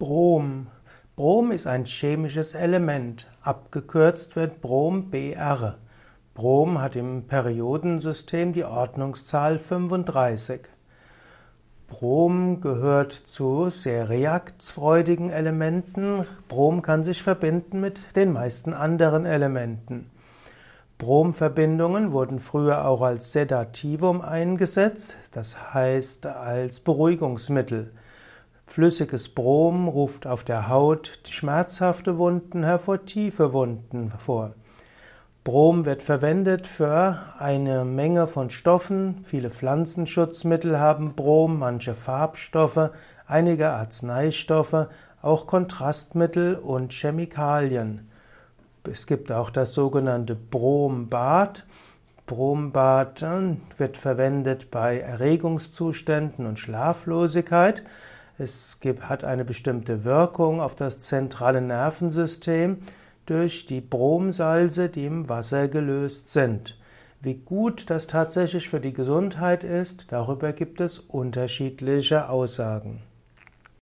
Brom. Brom ist ein chemisches Element. Abgekürzt wird Brom Br. Brom hat im Periodensystem die Ordnungszahl 35. Brom gehört zu sehr reaktsfreudigen Elementen. Brom kann sich verbinden mit den meisten anderen Elementen. Bromverbindungen wurden früher auch als Sedativum eingesetzt, das heißt als Beruhigungsmittel. Flüssiges Brom ruft auf der Haut schmerzhafte Wunden hervor, tiefe Wunden hervor. Brom wird verwendet für eine Menge von Stoffen. Viele Pflanzenschutzmittel haben Brom, manche Farbstoffe, einige Arzneistoffe, auch Kontrastmittel und Chemikalien. Es gibt auch das sogenannte Brombad. Brombad äh, wird verwendet bei Erregungszuständen und Schlaflosigkeit. Es hat eine bestimmte Wirkung auf das zentrale Nervensystem durch die Bromsalze, die im Wasser gelöst sind. Wie gut das tatsächlich für die Gesundheit ist, darüber gibt es unterschiedliche Aussagen.